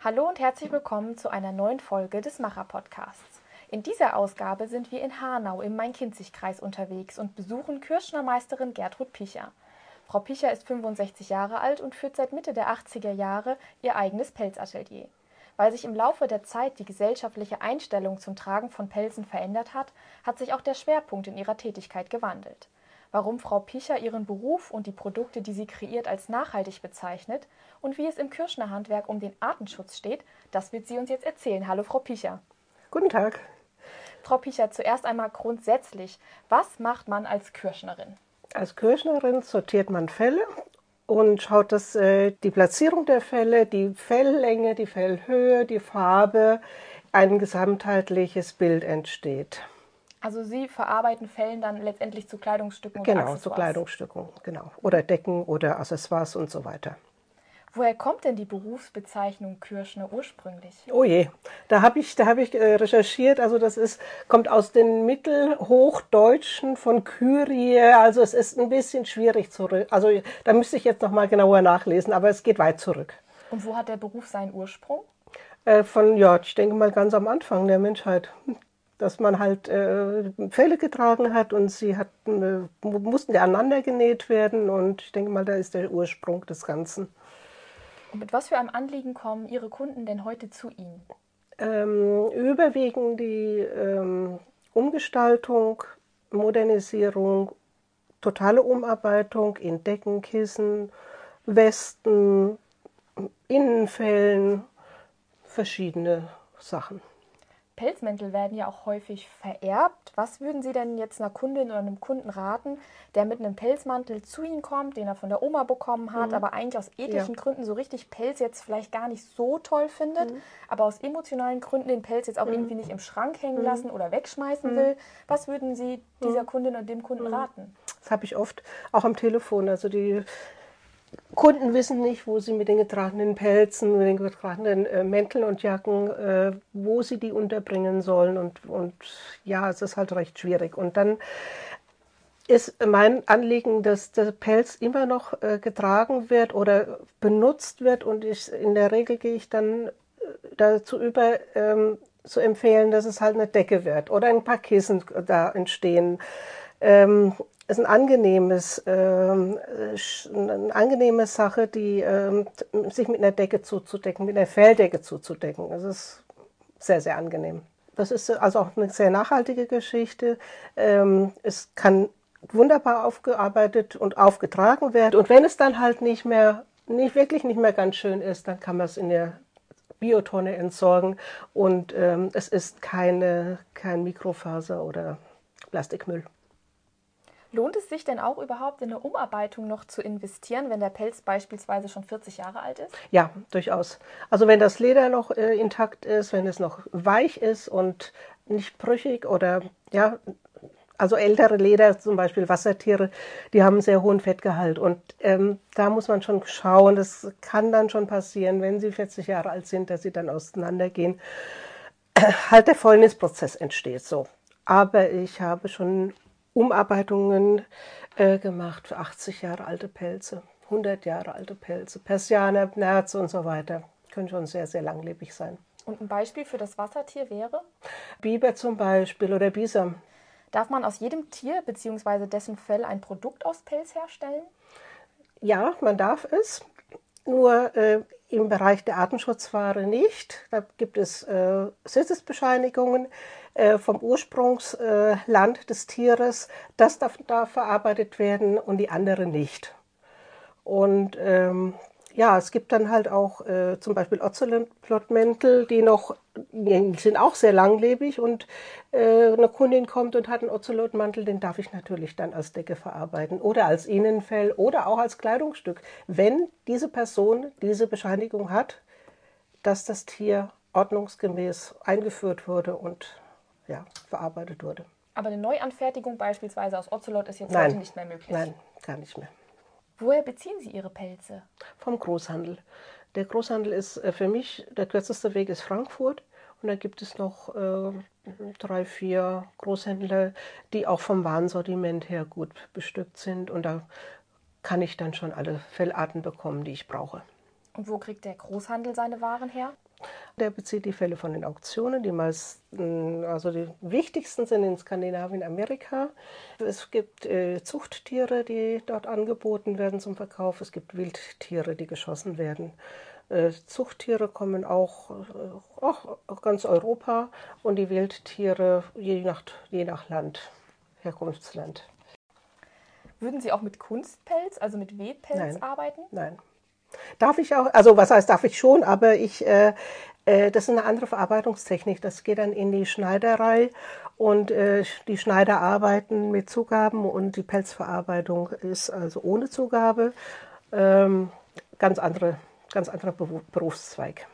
Hallo und herzlich willkommen zu einer neuen Folge des Macher Podcasts. In dieser Ausgabe sind wir in Hanau im Main-Kinzig-Kreis unterwegs und besuchen Kirschnermeisterin Gertrud Picher. Frau Picher ist 65 Jahre alt und führt seit Mitte der 80er Jahre ihr eigenes Pelzatelier. Weil sich im Laufe der Zeit die gesellschaftliche Einstellung zum Tragen von Pelzen verändert hat, hat sich auch der Schwerpunkt in ihrer Tätigkeit gewandelt. Warum Frau Picher ihren Beruf und die Produkte, die sie kreiert, als nachhaltig bezeichnet und wie es im Kirschnerhandwerk um den Artenschutz steht, das wird sie uns jetzt erzählen. Hallo, Frau Picher. Guten Tag. Frau Picher, zuerst einmal grundsätzlich, was macht man als Kirschnerin? Als Kirschnerin sortiert man Felle und schaut, dass äh, die Platzierung der Felle, die Felllänge, die Fellhöhe, die Farbe, ein gesamtheitliches Bild entsteht. Also Sie verarbeiten Fellen dann letztendlich zu Kleidungsstücken oder Genau, zu Kleidungsstücken, genau. Oder Decken oder Accessoires und so weiter. Woher kommt denn die Berufsbezeichnung Kirschner ursprünglich? Oh je, da habe ich, da hab ich äh, recherchiert. Also das ist, kommt aus den Mittelhochdeutschen von Kyrie. Also es ist ein bisschen schwierig zurück. Also da müsste ich jetzt noch mal genauer nachlesen, aber es geht weit zurück. Und wo hat der Beruf seinen Ursprung? Äh, von, ja, ich denke mal ganz am Anfang der Menschheit dass man halt äh, Felle getragen hat und sie hatten, äh, mussten ja aneinander genäht werden und ich denke mal, da ist der Ursprung des Ganzen. Und mit was für einem Anliegen kommen Ihre Kunden denn heute zu Ihnen? Ähm, überwiegend die ähm, Umgestaltung, Modernisierung, totale Umarbeitung in Decken, Kissen, Westen, Innenfällen, verschiedene Sachen. Pelzmäntel werden ja auch häufig vererbt. Was würden Sie denn jetzt einer Kundin oder einem Kunden raten, der mit einem Pelzmantel zu Ihnen kommt, den er von der Oma bekommen hat, mhm. aber eigentlich aus ethischen ja. Gründen so richtig Pelz jetzt vielleicht gar nicht so toll findet, mhm. aber aus emotionalen Gründen den Pelz jetzt auch mhm. irgendwie nicht im Schrank hängen mhm. lassen oder wegschmeißen mhm. will? Was würden Sie dieser mhm. Kundin und dem Kunden raten? Das habe ich oft auch am Telefon. Also die Kunden wissen nicht, wo sie mit den getragenen Pelzen, mit den getragenen äh, Mänteln und Jacken, äh, wo sie die unterbringen sollen. Und, und ja, es ist halt recht schwierig. Und dann ist mein Anliegen, dass der Pelz immer noch äh, getragen wird oder benutzt wird. Und ich, in der Regel gehe ich dann äh, dazu über, ähm, zu empfehlen, dass es halt eine Decke wird oder ein paar Kissen da entstehen. Ähm, ist ein angenehmes, ähm, eine angenehme Sache, die ähm, sich mit einer Decke zuzudecken, mit einer Felldecke zuzudecken. Das ist sehr, sehr angenehm. Das ist also auch eine sehr nachhaltige Geschichte. Ähm, es kann wunderbar aufgearbeitet und aufgetragen werden. Und wenn es dann halt nicht mehr, nicht wirklich nicht mehr ganz schön ist, dann kann man es in der Biotonne entsorgen und ähm, es ist keine, kein Mikrofaser oder Plastikmüll. Lohnt es sich denn auch überhaupt in eine Umarbeitung noch zu investieren, wenn der Pelz beispielsweise schon 40 Jahre alt ist? Ja, durchaus. Also wenn das Leder noch äh, intakt ist, wenn es noch weich ist und nicht brüchig oder ja, also ältere Leder, zum Beispiel Wassertiere, die haben einen sehr hohen Fettgehalt. Und ähm, da muss man schon schauen, das kann dann schon passieren, wenn sie 40 Jahre alt sind, dass sie dann auseinandergehen. halt der Fäulnisprozess entsteht so. Aber ich habe schon Umarbeitungen äh, gemacht für 80 Jahre alte Pelze, 100 Jahre alte Pelze, Persianer, Nerze und so weiter. Können schon sehr, sehr langlebig sein. Und ein Beispiel für das Wassertier wäre? Biber zum Beispiel oder Bisam. Darf man aus jedem Tier bzw. dessen Fell ein Produkt aus Pelz herstellen? Ja, man darf es. Nur äh, im Bereich der Artenschutzware nicht. Da gibt es äh, Sitzesbescheinigungen. Äh, vom Ursprungsland äh, des Tieres, das darf, darf, verarbeitet werden und die andere nicht. Und ähm, ja, es gibt dann halt auch äh, zum Beispiel Ozelotmäntel, die noch, die sind auch sehr langlebig und äh, eine Kundin kommt und hat einen Ozelotmantel, den darf ich natürlich dann als Decke verarbeiten oder als Innenfell oder auch als Kleidungsstück, wenn diese Person diese Bescheinigung hat, dass das Tier ordnungsgemäß eingeführt wurde und ja, verarbeitet wurde. Aber eine Neuanfertigung beispielsweise aus Ocelot ist jetzt Nein. heute nicht mehr möglich? Nein, gar nicht mehr. Woher beziehen Sie Ihre Pelze? Vom Großhandel. Der Großhandel ist äh, für mich, der kürzeste Weg ist Frankfurt. Und da gibt es noch äh, drei, vier Großhändler, die auch vom Warensortiment her gut bestückt sind. Und da kann ich dann schon alle Fellarten bekommen, die ich brauche. Und wo kriegt der Großhandel seine Waren her? Der bezieht die Felle von den Auktionen. Die meisten, also die wichtigsten sind in Skandinavien, Amerika. Es gibt äh, Zuchttiere, die dort angeboten werden zum Verkauf. Es gibt Wildtiere, die geschossen werden. Äh, Zuchttiere kommen auch, äh, auch ganz Europa und die Wildtiere je nach, je nach Land, Herkunftsland. Würden Sie auch mit Kunstpelz, also mit Webpelz Nein. arbeiten? Nein. Darf ich auch, also was heißt darf ich schon, aber ich, äh, äh, das ist eine andere Verarbeitungstechnik. Das geht dann in die Schneiderei und äh, die Schneider arbeiten mit Zugaben und die Pelzverarbeitung ist also ohne Zugabe. Ähm, ganz andere, ganz anderer Beru- Berufszweig.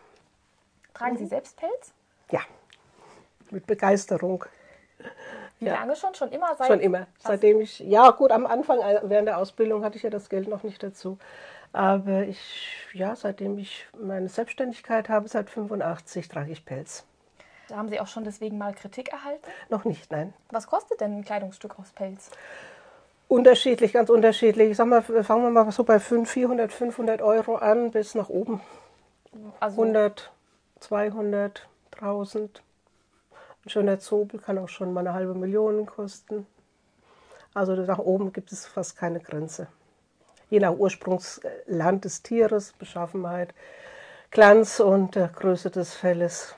Tragen Sie selbst Pelz? Ja, mit Begeisterung. Wie Ja. lange schon? Schon immer? Seit, Schon immer. Seitdem ich, ja gut, am Anfang äh, während der Ausbildung hatte ich ja das Geld noch nicht dazu. Aber ich, ja, seitdem ich meine Selbstständigkeit habe, seit 85 trage ich Pelz. Da haben Sie auch schon deswegen mal Kritik erhalten? Noch nicht, nein. Was kostet denn ein Kleidungsstück aus Pelz? Unterschiedlich, ganz unterschiedlich. Ich sag mal, fangen wir mal so bei 500, 400, 500 Euro an bis nach oben. Also 100, 200, 1000. Ein schöner Zobel kann auch schon mal eine halbe Million kosten. Also nach oben gibt es fast keine Grenze. Je nach Ursprungsland des Tieres, Beschaffenheit, Glanz und der Größe des Felles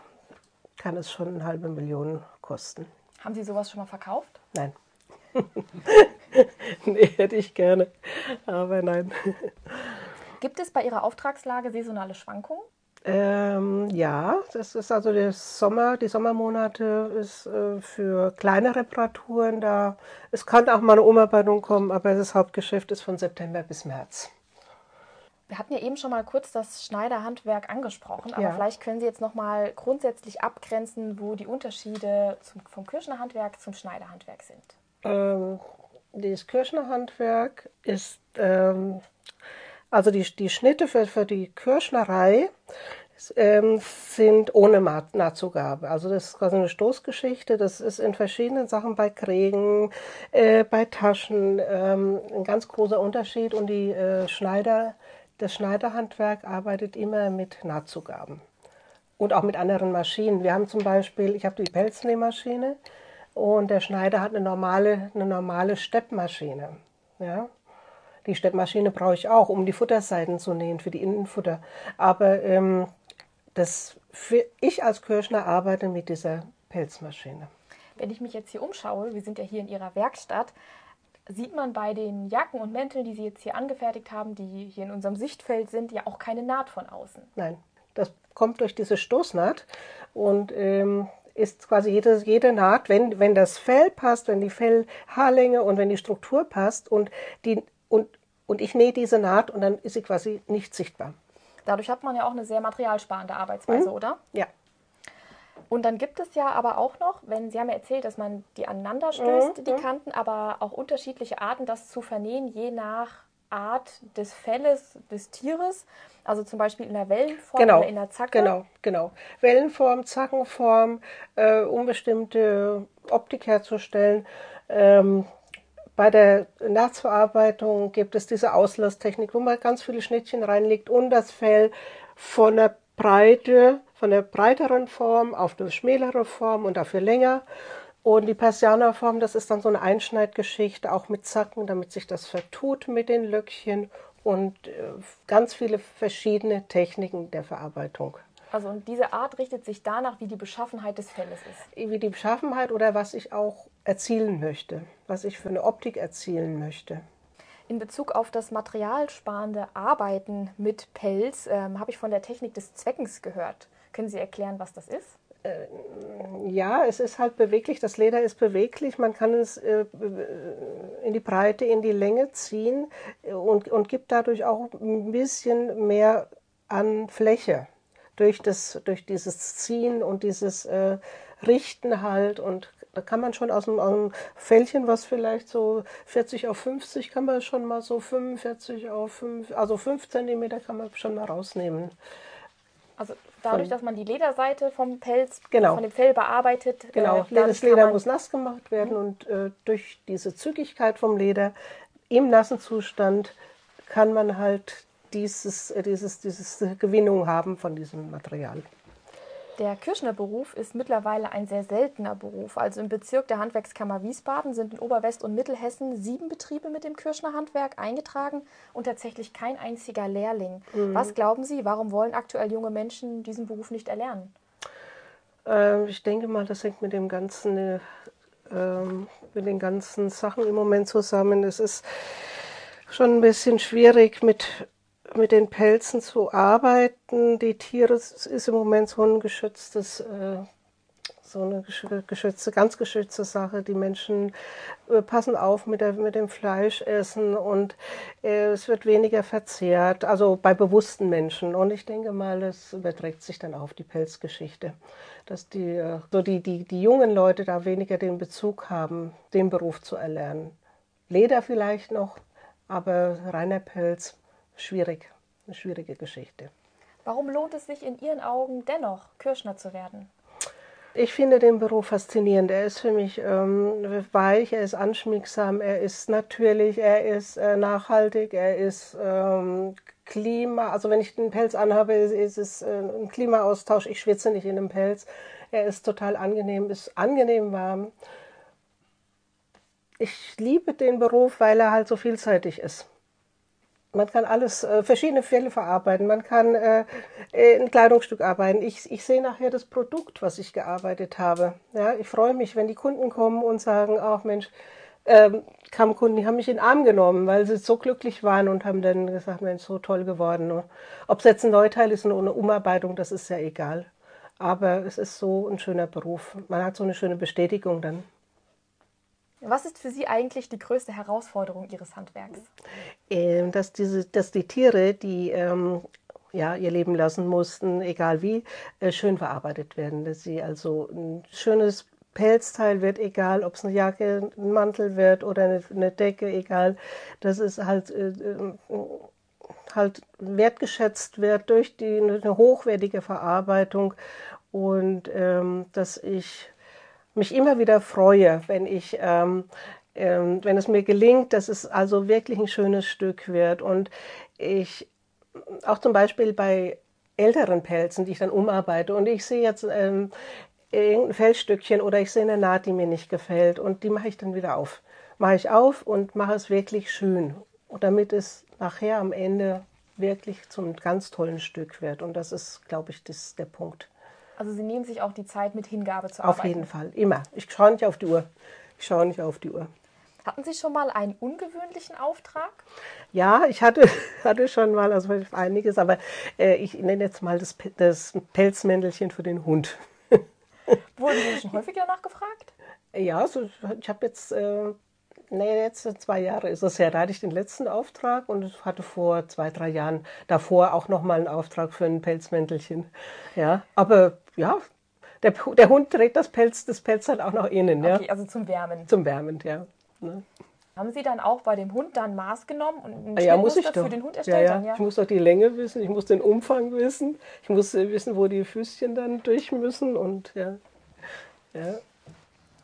kann es schon eine halbe Million kosten. haben Sie sowas schon mal verkauft? Nein. nee, hätte ich gerne. Aber nein. Gibt es bei Ihrer Auftragslage saisonale Schwankungen? Ähm, ja, das ist also der Sommer, die Sommermonate ist äh, für kleine Reparaturen da. Es kann auch mal eine Umarbeitung kommen, aber das Hauptgeschäft ist von September bis März. Wir hatten ja eben schon mal kurz das Schneiderhandwerk angesprochen, aber Ja. vielleicht können Sie jetzt noch mal grundsätzlich abgrenzen, wo die Unterschiede zum, vom Kirschnerhandwerk zum Schneiderhandwerk sind. Ähm, das Kirschnerhandwerk ist, ähm, also die, die Schnitte für, für die Kirschnerei ähm, sind ohne Nahtzugabe. Also das ist quasi eine Stoßgeschichte. Das ist in verschiedenen Sachen bei Krägen, äh, bei Taschen ähm, ein ganz großer Unterschied. Und die äh, Schneider, das Schneiderhandwerk arbeitet immer mit Nahtzugaben und auch mit anderen Maschinen. Wir haben zum Beispiel, ich habe die Pelznähmaschine und der Schneider hat eine normale, eine normale Steppmaschine. Ja? Die Steppmaschine brauche ich auch, um die Futterseiten zu nähen für die Innenfutter. Aber ähm, das, für, ich als Kirschner arbeite mit dieser Pelzmaschine. Wenn ich mich jetzt hier umschaue, wir sind ja hier in Ihrer Werkstatt, sieht man bei den Jacken und Mänteln, die Sie jetzt hier angefertigt haben, die hier in unserem Sichtfeld sind, ja auch keine Naht von außen. Nein, das kommt durch diese Stoßnaht und ähm, ist quasi jede, jede Naht, wenn, wenn das Fell passt, wenn die Fellhaarlänge und wenn die Struktur passt und, die, und, und ich nähe diese Naht und dann ist sie quasi nicht sichtbar. Dadurch hat man ja auch eine sehr materialsparende Arbeitsweise, oder? Ja, Und dann gibt es ja aber auch noch, wenn Sie haben ja erzählt, dass man die aneinander stößt, die Kanten, aber auch unterschiedliche Arten, das zu vernähen, je nach Art des Felles des Tieres. Also zum Beispiel in der Wellenform genau. oder in der Zacke. Genau, genau. Wellenform, Zackenform, äh, um bestimmte Optik herzustellen. Ähm, bei der Nahtsverarbeitung gibt es diese Auslasstechnik, wo man ganz viele Schnittchen reinlegt und das Fell von der Breite, von der breiteren Form auf eine schmälere Form und dafür länger. Und die Persianerform, das ist dann so eine Einschneidgeschichte, auch mit Zacken, damit sich das vertut mit den Löckchen und äh, ganz viele verschiedene Techniken der Verarbeitung. Also und diese Art richtet sich danach, wie die Beschaffenheit des Felles ist. Wie die Beschaffenheit oder was ich auch erzielen möchte, was ich für eine Optik erzielen möchte. In Bezug auf das materialsparende Arbeiten mit Pelz ähm, habe ich von der Technik des Zweckens gehört. Können Sie erklären, was das ist? Ja, es ist halt beweglich, das Leder ist beweglich, man kann es äh, in die Breite, in die Länge ziehen äh, und, und gibt dadurch auch ein bisschen mehr an Fläche durch, das, durch dieses Ziehen und dieses äh, Richten halt und da kann man schon aus einem, aus einem Fällchen, was vielleicht so 40 auf 50, kann man schon mal so 45 auf 5, also 5 Zentimeter kann man schon mal rausnehmen. Also dadurch, dass man die Lederseite vom Pelz, Genau. von dem Fell bearbeitet, Genau, äh, das Leder muss nass gemacht werden und äh, durch diese Zügigkeit vom Leder im nassen Zustand kann man halt dieses, äh, dieses, dieses Gewinnung haben von diesem Material. Der Kirschnerberuf ist mittlerweile ein sehr seltener Beruf. Also im Bezirk der Handwerkskammer Wiesbaden sind in Oberwest- und Mittelhessen sieben Betriebe mit dem Kirschnerhandwerk eingetragen und tatsächlich kein einziger Lehrling. Mhm. Was glauben Sie, warum wollen aktuell junge Menschen diesen Beruf nicht erlernen? Ähm, ich denke mal, das hängt mit dem ganzen, äh, mit den ganzen Sachen im Moment zusammen. Es ist schon ein bisschen schwierig mit mit den Pelzen zu arbeiten. Die Tiere ist im Moment so ein geschütztes, äh, so eine geschützte, ganz geschützte Sache. Die Menschen äh, passen auf mit, der, mit dem Fleischessen und äh, es wird weniger verzehrt, also bei bewussten Menschen. Und ich denke mal, das überträgt sich dann auf die Pelzgeschichte, dass die, so die, die, die jungen Leute da weniger den Bezug haben, den Beruf zu erlernen. Leder vielleicht noch, aber reiner Pelz schwierig, eine schwierige Geschichte. Warum lohnt es sich in Ihren Augen dennoch, Kirschner zu werden? Ich finde den Beruf faszinierend. Er ist für mich ähm, weich, er ist anschmiegsam, er ist natürlich, er ist äh, nachhaltig, er ist ähm, Klima. Also wenn ich den Pelz anhabe, ist, es äh, ein Klimaaustausch. Ich schwitze nicht in dem Pelz. Er ist total angenehm, ist angenehm warm. Ich liebe den Beruf, weil er halt so vielseitig ist. Man kann alles, äh, verschiedene Fälle verarbeiten. Man kann äh, äh, ein Kleidungsstück arbeiten. Ich, ich sehe nachher das Produkt, was ich gearbeitet habe. Ja, ich freue mich, wenn die Kunden kommen und sagen, ach Mensch, ähm, kamen Kunden, die haben mich in den Arm genommen, weil sie so glücklich waren und haben dann gesagt, Mensch, so toll geworden. Ob es jetzt ein Neuteil ist oder eine Umarbeitung, das ist ja egal. Aber es ist so ein schöner Beruf. Man hat so eine schöne Bestätigung dann. Was ist für Sie eigentlich die größte Herausforderung Ihres Handwerks? Ähm, dass, diese, dass die Tiere, die ähm, ja, ihr Leben lassen mussten, egal wie, äh, schön verarbeitet werden. Dass sie also ein schönes Pelzteil wird, egal ob es eine Jacke, ein Mantel wird oder eine, eine Decke, egal. Dass es halt, äh, äh halt wertgeschätzt wird durch die, eine hochwertige Verarbeitung und ähm, dass ich mich immer wieder freue, wenn ich, ähm, ähm, wenn es mir gelingt, dass es also wirklich ein schönes Stück wird. Und ich auch zum Beispiel bei älteren Pelzen, die ich dann umarbeite, und ich sehe jetzt ähm, irgendein Fellstückchen oder ich sehe eine Naht, die mir nicht gefällt, und die mache ich dann wieder auf. Mache ich auf und mache es wirklich schön, und damit es nachher am Ende wirklich zum ganz tollen Stück wird. Und das ist, glaube ich, das, der Punkt. Also Sie nehmen sich auch die Zeit mit Hingabe zu arbeiten? Auf jeden Fall, immer. Ich schaue nicht auf die Uhr. Ich schaue nicht auf die Uhr. Hatten Sie schon mal einen ungewöhnlichen Auftrag? Ja, ich hatte, hatte schon mal also einiges, aber äh, ich nenne jetzt mal das, das Pelzmäntelchen für den Hund. Wurden Sie schon häufiger danach gefragt? Ja, so, ich habe jetzt äh, nee, jetzt zwei Jahre ist es her. Da hatte ich den letzten Auftrag und hatte vor zwei, drei Jahren davor auch nochmal einen Auftrag für ein Pelzmäntelchen. Ja, aber ja, der, der Hund trägt das Pelz, das Pelz halt auch nach innen. Ja. Okay, also zum Wärmen. Zum Wärmen, ja. Ne? Haben Sie dann auch bei dem Hund dann Maß genommen und ein ja, muss ich doch. für den Hund erstellt? Ja, ja. ja, Ich muss doch die Länge wissen, ich muss den Umfang wissen, ich muss wissen, wo die Füßchen dann durch müssen und ja. ja.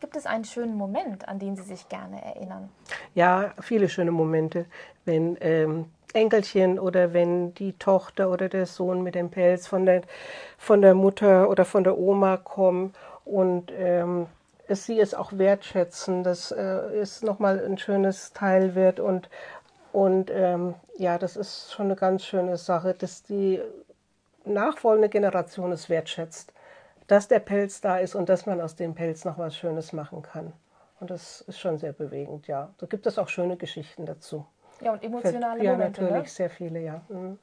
Gibt es einen schönen Moment, an den Sie sich gerne erinnern? Ja, viele schöne Momente. Wenn ähm, Enkelchen oder wenn die Tochter oder der Sohn mit dem Pelz von der, von der Mutter oder von der Oma kommen und ähm, es, sie es auch wertschätzen, dass äh, es nochmal ein schönes Teil wird und, und ähm, ja, das ist schon eine ganz schöne Sache, dass die nachfolgende Generation es wertschätzt dass der Pelz da ist und dass man aus dem Pelz noch was Schönes machen kann. Und das ist schon sehr bewegend, ja. Da gibt es auch schöne Geschichten dazu. Ja, und emotionale ja, Momente. Ja, natürlich, ne? sehr viele, ja. Mhm.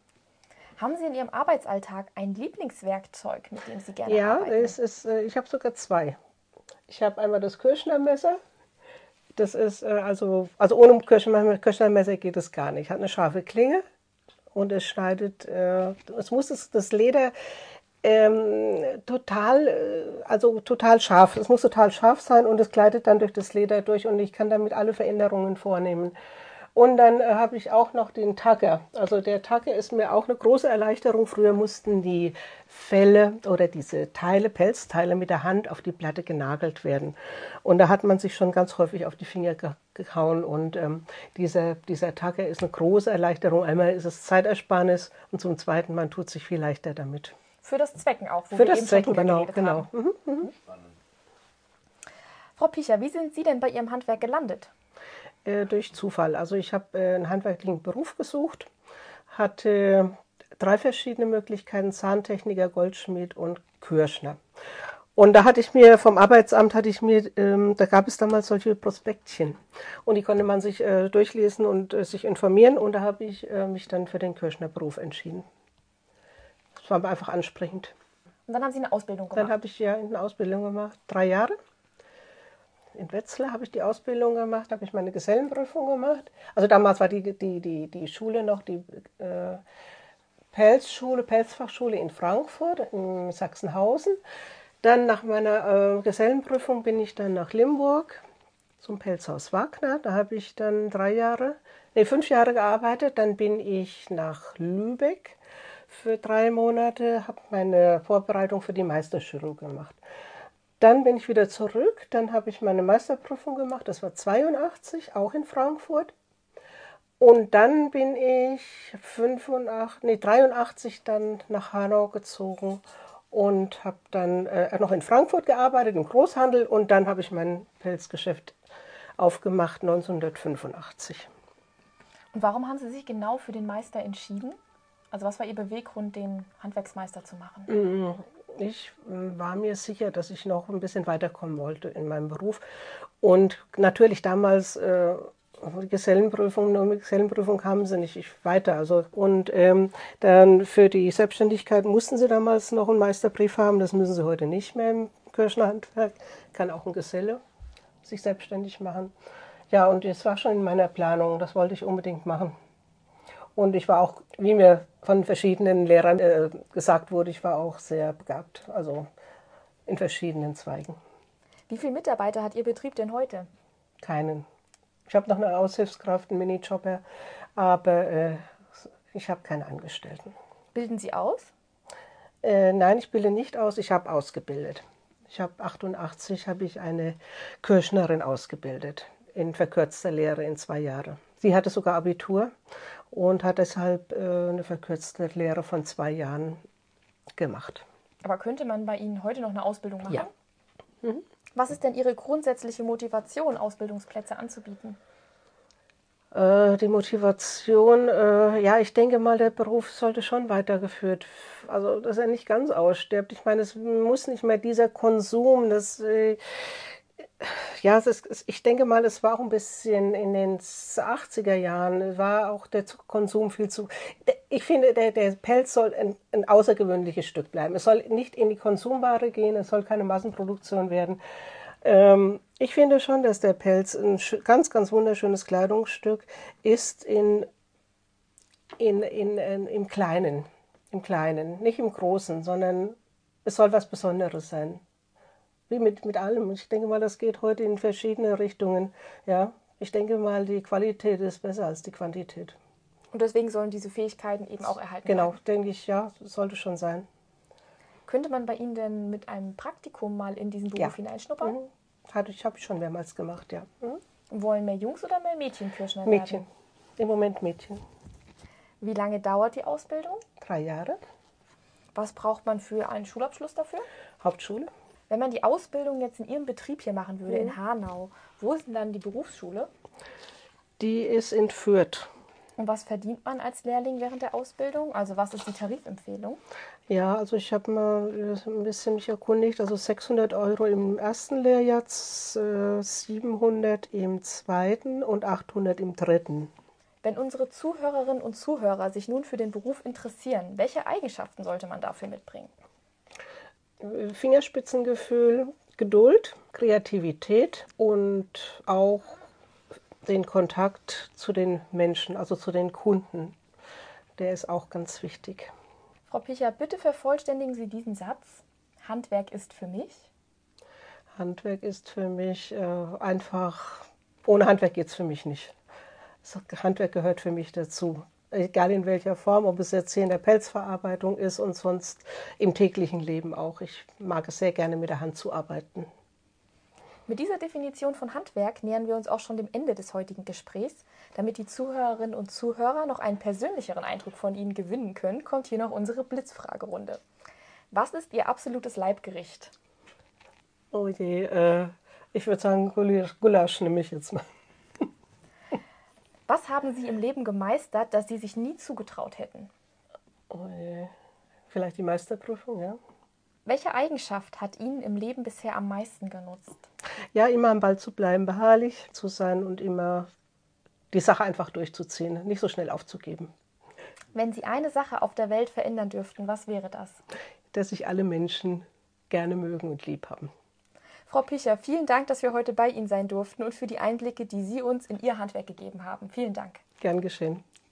Haben Sie in Ihrem Arbeitsalltag ein Lieblingswerkzeug, mit dem Sie gerne ja, arbeiten? Ja, ist, äh, ich habe sogar zwei. Ich habe einmal das Kirschnermesser. Das ist äh, also, also ohne Kirschnermesser geht es gar nicht. Hat eine scharfe Klinge und es schneidet, äh, es muss das, das Leder ähm, total, äh, also total scharf. Es muss total scharf sein und es gleitet dann durch das Leder durch und ich kann damit alle Veränderungen vornehmen. Und dann äh, habe ich auch noch den Tagger. Also der Tagger ist mir auch eine große Erleichterung. Früher mussten die Felle oder diese Teile, Pelzteile mit der Hand auf die Platte genagelt werden. Und da hat man sich schon ganz häufig auf die Finger ge gehauen. Und ähm, dieser, dieser Tagger ist eine große Erleichterung. Einmal ist es Zeitersparnis und zum Zweiten, man tut sich viel leichter damit. Für das Zwecken auch. Wo für das Zwecken, genau. genau. Mhm, mhm. Frau Picher, wie sind Sie denn bei Ihrem Handwerk gelandet? Äh, durch Zufall. Also ich habe äh, einen handwerklichen Beruf gesucht, hatte drei verschiedene Möglichkeiten, Zahntechniker, Goldschmied und Kürschner. Und da hatte ich mir vom Arbeitsamt hatte ich mir, ähm, da gab es damals solche Prospektchen und die konnte man sich äh, durchlesen und äh, sich informieren und da habe ich äh, mich dann für den Kirschnerberuf entschieden. Das war einfach ansprechend. Und dann haben Sie eine Ausbildung gemacht? Dann habe ich ja eine Ausbildung gemacht, drei Jahre. In Wetzlar habe ich die Ausbildung gemacht, habe ich meine Gesellenprüfung gemacht. Also damals war die, die, die, die Schule noch die äh, Pelzschule, Pelzfachschule in Frankfurt, in Sachsenhausen. Dann nach meiner äh, Gesellenprüfung bin ich dann nach Limburg zum Pelzhaus Wagner. Da habe ich dann drei Jahre, nee, fünf Jahre gearbeitet. Dann bin ich nach Lübeck für drei Monate, habe meine Vorbereitung für die Meisterschule gemacht. Dann bin ich wieder zurück, dann habe ich meine Meisterprüfung gemacht, das war 82, auch in Frankfurt. Und dann bin ich 85, nee, 83 dann nach Hanau gezogen und habe dann äh, noch in Frankfurt gearbeitet, im Großhandel und dann habe ich mein Pelzgeschäft aufgemacht 1985. Und warum haben Sie sich genau für den Meister entschieden? Also was war Ihr Beweggrund, den Handwerksmeister zu machen? Mm, ich mm, war mir sicher, dass ich noch ein bisschen weiterkommen wollte in meinem Beruf. Und natürlich damals äh, Gesellenprüfung, nur mit Gesellenprüfung kamen sie nicht weiter. Also, und ähm, dann für die Selbstständigkeit mussten sie damals noch einen Meisterbrief haben. Das müssen sie heute nicht mehr im Kirchenhandwerk. Kann auch ein Geselle sich selbstständig machen. Ja, und das war schon in meiner Planung. Das wollte ich unbedingt machen. Und ich war auch, wie mir von verschiedenen Lehrern äh, gesagt wurde, ich war auch sehr begabt. Also in verschiedenen Zweigen. Wie viele Mitarbeiter hat Ihr Betrieb denn heute? Keinen. Ich habe noch eine Aushilfskraft, einen Minijobber, aber äh, ich habe keine Angestellten. Bilden Sie aus? Äh, nein, ich bilde nicht aus, ich habe ausgebildet. Ich habe 88 habe ich eine Kirschnerin ausgebildet in verkürzter Lehre in zwei Jahre. Sie hatte sogar Abitur und hat deshalb äh, eine verkürzte Lehre von zwei Jahren gemacht. Aber könnte man bei Ihnen heute noch eine Ausbildung machen? Ja. Mhm. Was ist denn Ihre grundsätzliche Motivation, Ausbildungsplätze anzubieten? Äh, die Motivation, äh, ja, ich denke mal, der Beruf sollte schon weitergeführt, also dass er nicht ganz ausstirbt. Ich meine, es muss nicht mehr dieser Konsum, das ja, ist, ich denke mal, es war auch ein bisschen in den 80er Jahren, war auch der Konsum viel zu. Ich finde, der, der Pelz soll ein, ein außergewöhnliches Stück bleiben. Es soll nicht in die Konsumware gehen, es soll keine Massenproduktion werden. Ähm, ich finde schon, dass der Pelz ein ganz, ganz wunderschönes Kleidungsstück ist in, in, in, in, im Kleinen. Im Kleinen, nicht im Großen, sondern es soll was Besonderes sein wie mit, mit allem. Ich denke mal, das geht heute in verschiedene Richtungen. Ja, ich denke mal, die Qualität ist besser als die Quantität. Und deswegen sollen diese Fähigkeiten eben auch erhalten genau, werden. Genau, denke ich, ja, sollte schon sein. Könnte man bei Ihnen denn mit einem Praktikum mal in diesen Beruf ja. hineinschnuppern? Mhm. Hatte ich, habe ich schon mehrmals gemacht, ja. Mhm. Wollen mehr Jungs oder mehr Mädchen Kirschner Mädchen. Werden? Im Moment Mädchen. Wie lange dauert die Ausbildung? Drei Jahre. Was braucht man für einen Schulabschluss dafür? Hauptschule. Wenn man die Ausbildung jetzt in Ihrem Betrieb hier machen würde, mhm. in Hanau, wo ist denn dann die Berufsschule? Die ist in Fürth. Und was verdient man als Lehrling während der Ausbildung? Also was ist die Tarifempfehlung? Ja, also ich habe mal ein bisschen mich erkundigt. Also 600 Euro im ersten Lehrjahr, 700 im zweiten und 800 im dritten. Wenn unsere Zuhörerinnen und Zuhörer sich nun für den Beruf interessieren, welche Eigenschaften sollte man dafür mitbringen? Fingerspitzengefühl, Geduld, Kreativität und auch den Kontakt zu den Menschen, also zu den Kunden. Der ist auch ganz wichtig. Frau Picher, bitte vervollständigen Sie diesen Satz. Handwerk ist für mich? Handwerk ist für mich äh, einfach, ohne Handwerk geht es für mich nicht. Handwerk gehört für mich dazu egal in welcher Form, ob es jetzt hier in der Pelzverarbeitung ist und sonst im täglichen Leben auch. Ich mag es sehr gerne mit der Hand zu arbeiten. Mit dieser Definition von Handwerk nähern wir uns auch schon dem Ende des heutigen Gesprächs. Damit die Zuhörerinnen und Zuhörer noch einen persönlicheren Eindruck von Ihnen gewinnen können, kommt hier noch unsere Blitzfragerunde. Was ist Ihr absolutes Leibgericht? Oh je, äh, ich würde sagen, Gulasch nehme ich jetzt mal. Was haben Sie im Leben gemeistert, das Sie sich nie zugetraut hätten? Oh. Vielleicht die Meisterprüfung, ja. Welche Eigenschaft hat Ihnen im Leben bisher am meisten genutzt? Ja, immer am Ball zu bleiben, beharrlich zu sein und immer die Sache einfach durchzuziehen, nicht so schnell aufzugeben. Wenn Sie eine Sache auf der Welt verändern dürften, was wäre das? Dass sich alle Menschen gerne mögen und lieb haben. Frau Picher, vielen Dank, dass wir heute bei Ihnen sein durften und für die Einblicke, die Sie uns in Ihr Handwerk gegeben haben. Vielen Dank. Gern geschehen.